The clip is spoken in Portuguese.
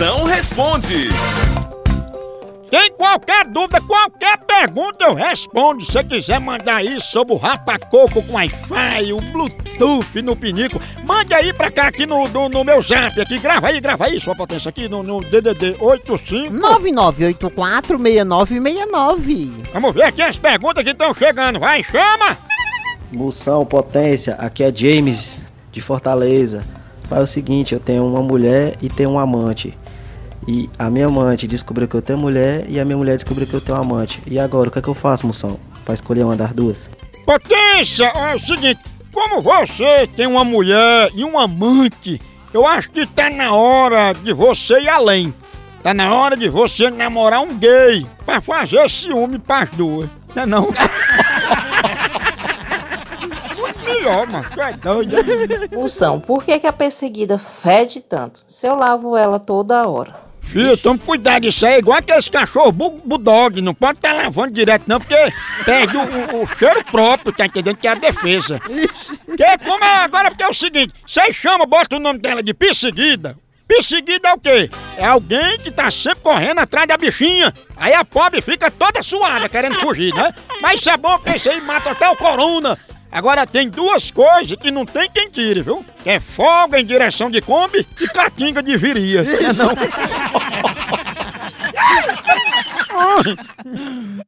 Moção responde. Tem qualquer dúvida, qualquer pergunta eu respondo. Se você quiser mandar aí sobre o rapacoco com Wi-Fi, o Bluetooth no pinico, mande aí pra cá aqui no, no, no meu zap aqui. Grava aí, grava aí sua potência aqui no, no DDD 85. 9984-6969. Vamos ver aqui as perguntas que estão chegando. Vai, chama! Moção, potência, aqui é James de Fortaleza. Faz o seguinte, eu tenho uma mulher e tenho um amante. E a minha amante descobriu que eu tenho mulher e a minha mulher descobriu que eu tenho amante. E agora, o que é que eu faço, moção? Pra escolher uma das duas? Potência, é o seguinte, como você tem uma mulher e um amante, eu acho que tá na hora de você ir além. Tá na hora de você namorar um gay pra fazer ciúme pras duas. Não é não? Melhor, mano. É doido. Moção, por que, que a perseguida fede tanto? Se eu lavo ela toda hora. Filho, toma cuidado, isso aí é igual aqueles cachorros bu bulldog, não pode estar lavando direto não, porque perde o, o- o cheiro próprio, tá entendendo? Que é a defesa. Que como é agora, porque é o seguinte, você chama, bota o nome dela de perseguida. Perseguida é o quê? É alguém que tá sempre correndo atrás da bichinha. Aí a pobre fica toda suada, querendo fugir, né? Mas isso é bom porque isso aí mata até o corona. Agora tem duas coisas que não tem quem tire, viu? Que é folga em direção de Kombi e catinga de viria. É não? oh.